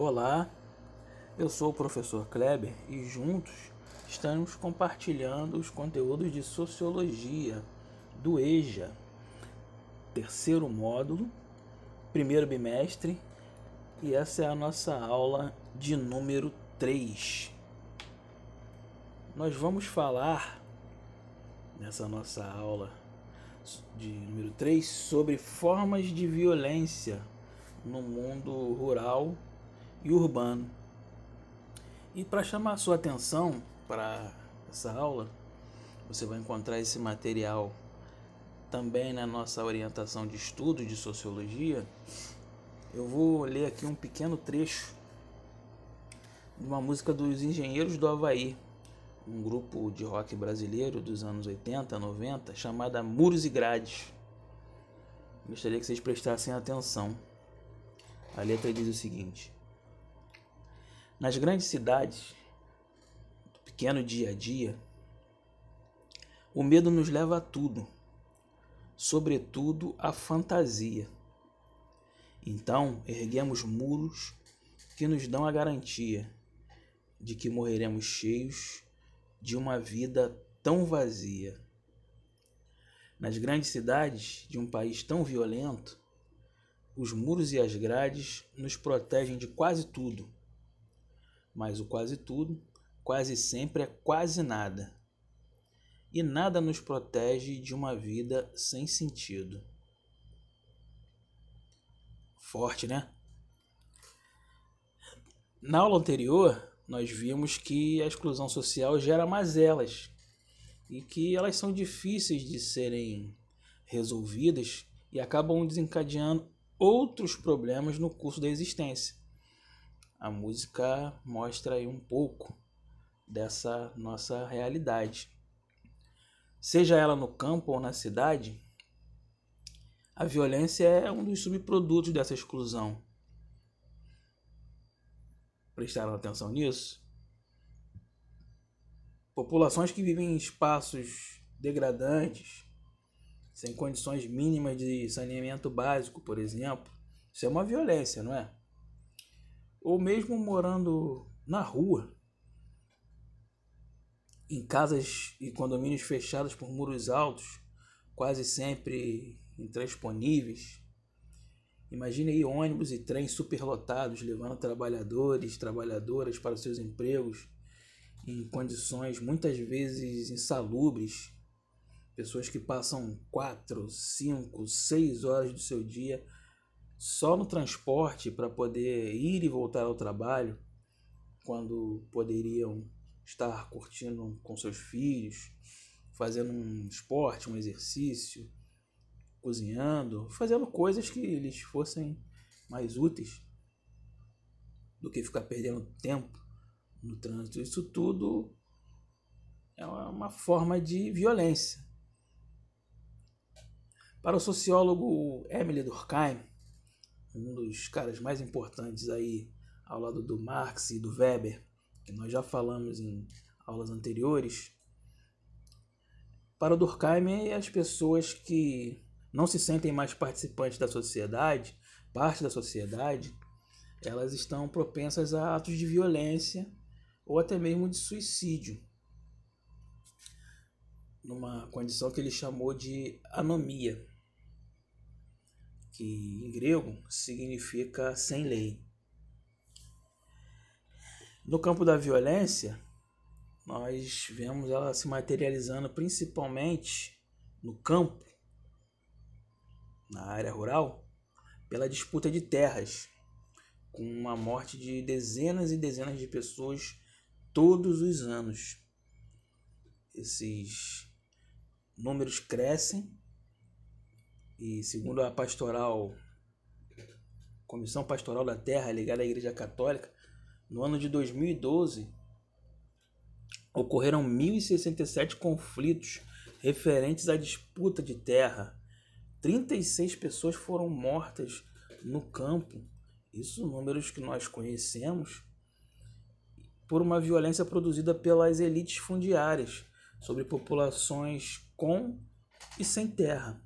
Olá, eu sou o professor Kleber e juntos estamos compartilhando os conteúdos de sociologia do EJA, terceiro módulo, primeiro bimestre, e essa é a nossa aula de número 3. Nós vamos falar nessa nossa aula de número 3 sobre formas de violência no mundo rural e urbano. E para chamar sua atenção para essa aula, você vai encontrar esse material também na nossa orientação de estudo de sociologia. Eu vou ler aqui um pequeno trecho de uma música dos Engenheiros do Havaí, um grupo de rock brasileiro dos anos 80, 90, chamada Muros e Grades. Gostaria que vocês prestassem atenção. A letra diz o seguinte: Nas grandes cidades, do pequeno dia a dia, o medo nos leva a tudo, sobretudo a fantasia. Então, erguemos muros que nos dão a garantia de que morreremos cheios de uma vida tão vazia. Nas grandes cidades de um país tão violento, os muros e as grades nos protegem de quase tudo. Mas o quase tudo, quase sempre é quase nada. E nada nos protege de uma vida sem sentido. Forte, né? Na aula anterior, nós vimos que a exclusão social gera mazelas e que elas são difíceis de serem resolvidas e acabam desencadeando outros problemas no curso da existência. A música mostra aí um pouco dessa nossa realidade. Seja ela no campo ou na cidade, a violência é um dos subprodutos dessa exclusão prestaram atenção nisso? Populações que vivem em espaços degradantes, sem condições mínimas de saneamento básico, por exemplo, isso é uma violência, não é? Ou mesmo morando na rua, em casas e condomínios fechados por muros altos, quase sempre intransponíveis, Imagine aí ônibus e trens superlotados levando trabalhadores, trabalhadoras para seus empregos em condições muitas vezes insalubres. Pessoas que passam quatro, cinco, seis horas do seu dia só no transporte para poder ir e voltar ao trabalho, quando poderiam estar curtindo com seus filhos, fazendo um esporte, um exercício, cozinhando, fazendo coisas que lhes fossem mais úteis do que ficar perdendo tempo no trânsito. Isso tudo é uma forma de violência. Para o sociólogo Emily Durkheim, um dos caras mais importantes aí ao lado do Marx e do Weber, que nós já falamos em aulas anteriores, para o Durkheim, as pessoas que não se sentem mais participantes da sociedade, parte da sociedade, elas estão propensas a atos de violência ou até mesmo de suicídio, numa condição que ele chamou de anomia, que em grego significa sem lei. No campo da violência, nós vemos ela se materializando principalmente no campo na área rural pela disputa de terras, com uma morte de dezenas e dezenas de pessoas todos os anos. Esses números crescem e, segundo a pastoral, Comissão Pastoral da Terra ligada à Igreja Católica, no ano de 2012 ocorreram 1.067 conflitos referentes à disputa de terra 36 pessoas foram mortas no campo. Isso números que nós conhecemos por uma violência produzida pelas elites fundiárias sobre populações com e sem terra.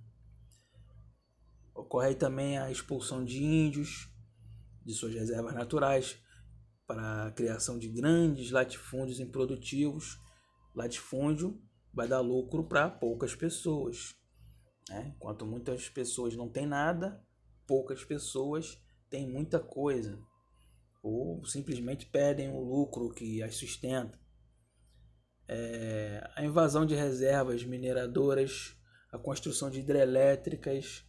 Ocorre aí também a expulsão de índios, de suas reservas naturais para a criação de grandes latifúndios improdutivos. Latifúndio vai dar lucro para poucas pessoas. Né? Enquanto muitas pessoas não têm nada, poucas pessoas têm muita coisa. Ou simplesmente perdem o lucro que as sustenta. É, a invasão de reservas mineradoras, a construção de hidrelétricas,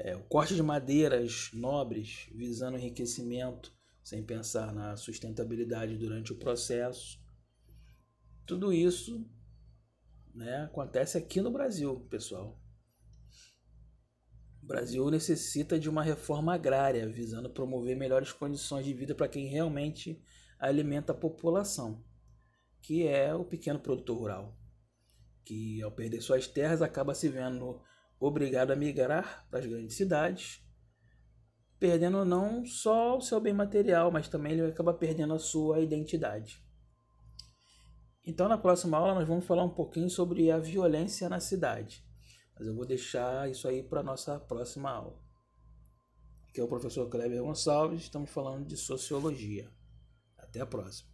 é, o corte de madeiras nobres visando enriquecimento sem pensar na sustentabilidade durante o processo. Tudo isso né, acontece aqui no Brasil, pessoal. O Brasil necessita de uma reforma agrária visando promover melhores condições de vida para quem realmente alimenta a população, que é o pequeno produtor rural, que ao perder suas terras acaba se vendo obrigado a migrar para as grandes cidades perdendo não só o seu bem material, mas também ele acaba perdendo a sua identidade. Então, na próxima aula, nós vamos falar um pouquinho sobre a violência na cidade. Mas eu vou deixar isso aí para a nossa próxima aula. Aqui é o professor Kleber Gonçalves, estamos falando de sociologia. Até a próxima.